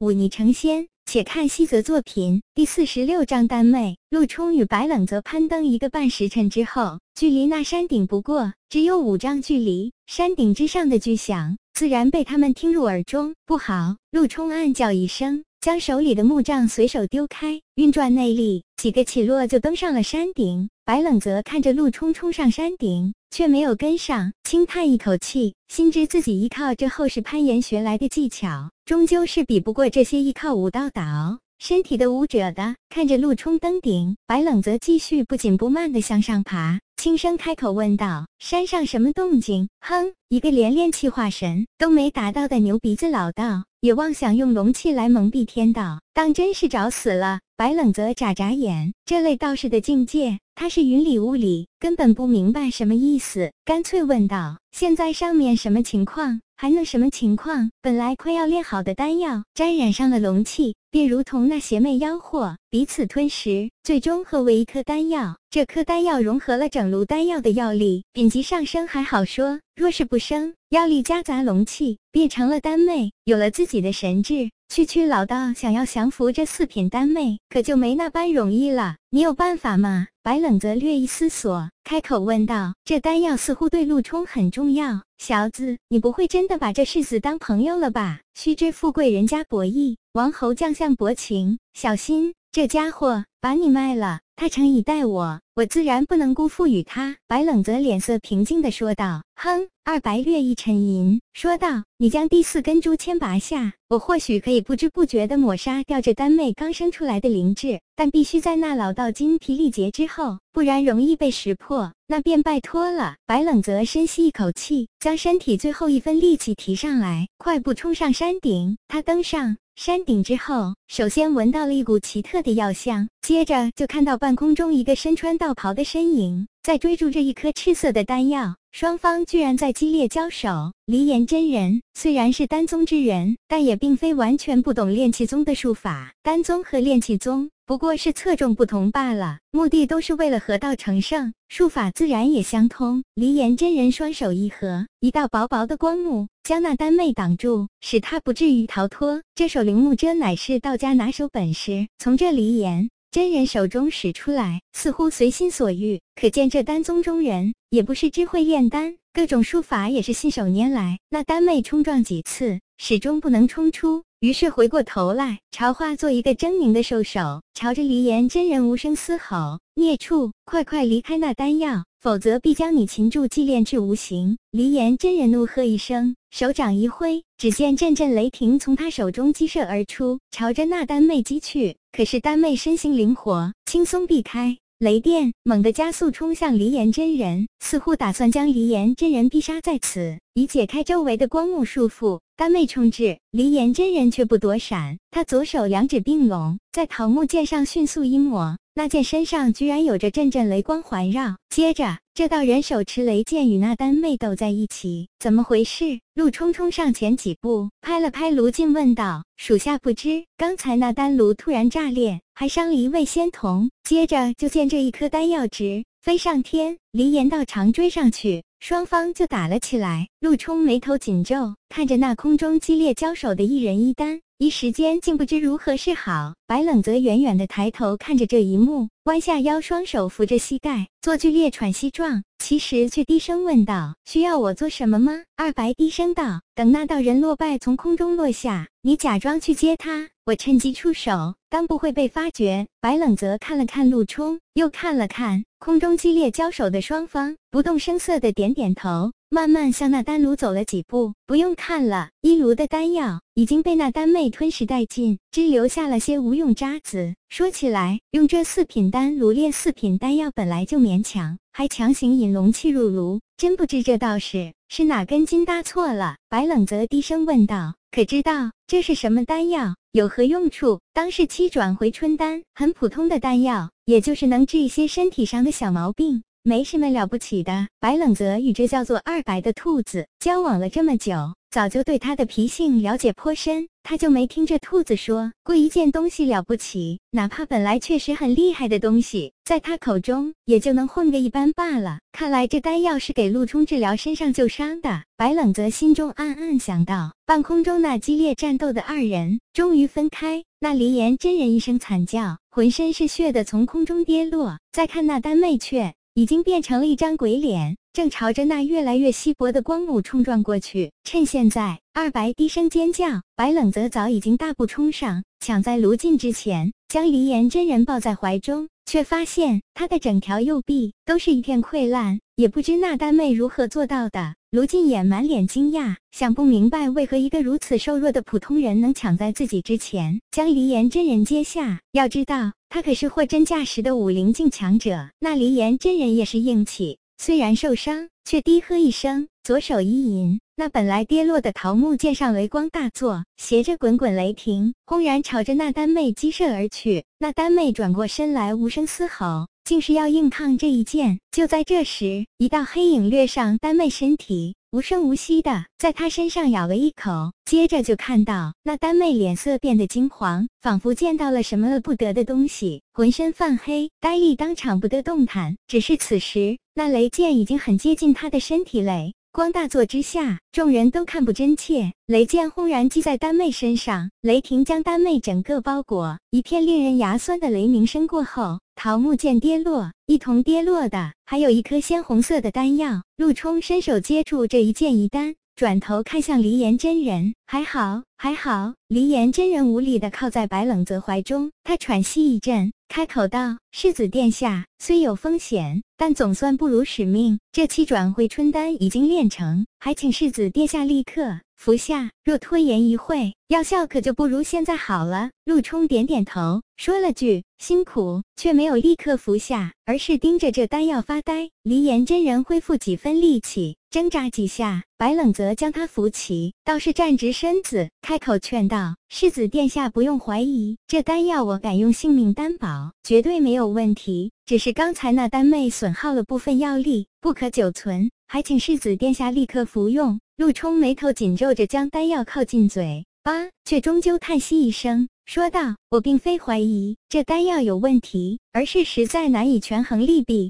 忤逆成仙。且看西泽作品第四十六章丹妹。陆冲与白冷泽攀登一个半时辰之后，距离那山顶不过只有五丈距离。山顶之上的巨响自然被他们听入耳中。不好！陆冲暗叫一声，将手里的木杖随手丢开，运转内力，几个起落就登上了山顶。白冷泽看着陆冲冲上山顶，却没有跟上，轻叹一口气，心知自己依靠这后世攀岩学来的技巧。终究是比不过这些依靠武道打熬身体的武者的。看着陆冲登顶，白冷则继续不紧不慢地向上爬，轻声开口问道：“山上什么动静？”哼，一个连炼气化神都没达到的牛鼻子老道，也妄想用龙气来蒙蔽天道，当真是找死了。白冷泽眨眨眼，这类道士的境界，他是云里雾里，根本不明白什么意思，干脆问道：“现在上面什么情况？”还能什么情况？本来快要炼好的丹药，沾染上了龙气，便如同那邪魅妖惑，彼此吞食，最终合为一颗丹药。这颗丹药融合了整炉丹药的药力，品级上升还好说，若是不升，药力夹杂龙气，变成了丹妹，有了自己的神智。区区老道想要降服这四品丹妹，可就没那般容易了。你有办法吗？白冷则略一思索，开口问道：“这丹药似乎对陆冲很重要，小子，你不会真的把这世子当朋友了吧？须知富贵人家博弈，王侯将相薄情，小心这家伙把你卖了。他诚以待我，我自然不能辜负于他。”白冷则脸色平静地说道：“哼。”二白略一沉吟，说道：“你将第四根诛签拔下，我或许可以不知不觉地抹杀掉这丹妹刚生出来的灵智，但必须在那老道精疲力竭之后，不然容易被识破。那便拜托了。”白冷泽深吸一口气，将身体最后一分力气提上来，快步冲上山顶。他登上。山顶之后，首先闻到了一股奇特的药香，接着就看到半空中一个身穿道袍的身影在追逐着一颗赤色的丹药，双方居然在激烈交手。离岩真人虽然是丹宗之人，但也并非完全不懂炼气宗的术法。丹宗和炼气宗不过是侧重不同罢了，目的都是为了合道成圣，术法自然也相通。离岩真人双手一合，一道薄薄的光幕将那丹妹挡住，使他不至于逃脱。这手灵木遮乃是道家拿手本事，从这离岩真人手中使出来，似乎随心所欲，可见这丹宗中人也不是只会炼丹。各种术法也是信手拈来，那丹妹冲撞几次，始终不能冲出，于是回过头来，朝化作一个狰狞的兽首，朝着离岩真人无声嘶吼：“孽畜，快快离开那丹药，否则必将你擒住祭炼至无形！”离岩真人怒喝一声，手掌一挥，只见阵阵雷霆从他手中激射而出，朝着那丹妹击去。可是丹妹身形灵活，轻松避开。雷电猛地加速冲向离岩真人，似乎打算将离岩真人逼杀在此，以解开周围的光幕束缚。丹妹冲至，离岩真人却不躲闪，他左手两指并拢，在桃木剑上迅速一抹，那剑身上居然有着阵阵雷光环绕。接着，这道人手持雷剑与那丹妹斗在一起，怎么回事？陆冲冲上前几步，拍了拍卢静，问道：“属下不知，刚才那丹炉突然炸裂，还伤了一位仙童。接着就见这一颗丹药值飞上天，离岩道长追上去。”双方就打了起来，陆冲眉头紧皱，看着那空中激烈交手的一人一丹，一时间竟不知如何是好。白冷则远远的抬头看着这一幕，弯下腰，双手扶着膝盖，做剧烈喘息状，其实却低声问道：“需要我做什么吗？”二白低声道：“等那道人落败从空中落下，你假装去接他，我趁机出手，当不会被发觉。”白冷则看了看陆冲，又看了看。空中激烈交手的双方，不动声色的点点头，慢慢向那丹炉走了几步。不用看了，一炉的丹药已经被那丹妹吞食殆尽，只留下了些无用渣子。说起来，用这四品丹炉炼四品丹药本来就勉强，还强行引龙气入炉，真不知这道士是哪根筋搭错了。白冷泽低声问道：“可知道这是什么丹药？有何用处？”当是七转回春丹，很普通的丹药。也就是能治一些身体上的小毛病，没什么了不起的。白冷泽与这叫做二白的兔子交往了这么久，早就对他的脾性了解颇深。他就没听这兔子说过一件东西了不起，哪怕本来确实很厉害的东西，在他口中也就能混个一般罢了。看来这丹药是给陆冲治疗身上旧伤的。白冷泽心中暗暗想到。半空中那激烈战斗的二人终于分开，那离岩真人一声惨叫，浑身是血的从空中跌落。再看那丹妹，却已经变成了一张鬼脸。正朝着那越来越稀薄的光幕冲撞过去。趁现在，二白低声尖叫，白冷泽早已经大步冲上，抢在卢进之前，将黎岩真人抱在怀中，却发现他的整条右臂都是一片溃烂，也不知那丹妹如何做到的。卢晋也满脸惊讶，想不明白为何一个如此瘦弱的普通人能抢在自己之前将黎岩真人接下。要知道，他可是货真价实的武灵境强者。那黎岩真人也是硬气。虽然受伤，却低喝一声，左手一引，那本来跌落的桃木剑上雷光大作，携着滚滚雷霆，轰然朝着那丹妹击射而去。那丹妹转过身来，无声嘶吼，竟是要硬抗这一剑。就在这时，一道黑影掠上丹妹身体。无声无息的在她身上咬了一口，接着就看到那丹妹脸色变得金黄，仿佛见到了什么了不得的东西，浑身泛黑，呆立当场不得动弹。只是此时那雷剑已经很接近她的身体嘞。光大作之下，众人都看不真切。雷剑轰然击在丹妹身上，雷霆将丹妹整个包裹。一片令人牙酸的雷鸣声过后，桃木剑跌落，一同跌落的还有一颗鲜红色的丹药。陆冲伸手接住这一剑一丹。转头看向黎岩真人，还好，还好。黎岩真人无力的靠在白冷泽怀中，他喘息一阵，开口道：“世子殿下，虽有风险，但总算不辱使命。这七转回春丹已经炼成，还请世子殿下立刻服下。若拖延一会，药效可就不如现在好了。”陆冲点点头，说了句“辛苦”，却没有立刻服下，而是盯着这丹药发呆。黎岩真人恢复几分力气。挣扎几下，白冷泽将他扶起，倒是站直身子，开口劝道：“世子殿下不用怀疑，这丹药我敢用性命担保，绝对没有问题。只是刚才那丹妹损耗了部分药力，不可久存，还请世子殿下立刻服用。”陆冲眉头紧皱着，将丹药靠近嘴巴，却终究叹息一声。说道：“我并非怀疑这丹药有问题，而是实在难以权衡利弊。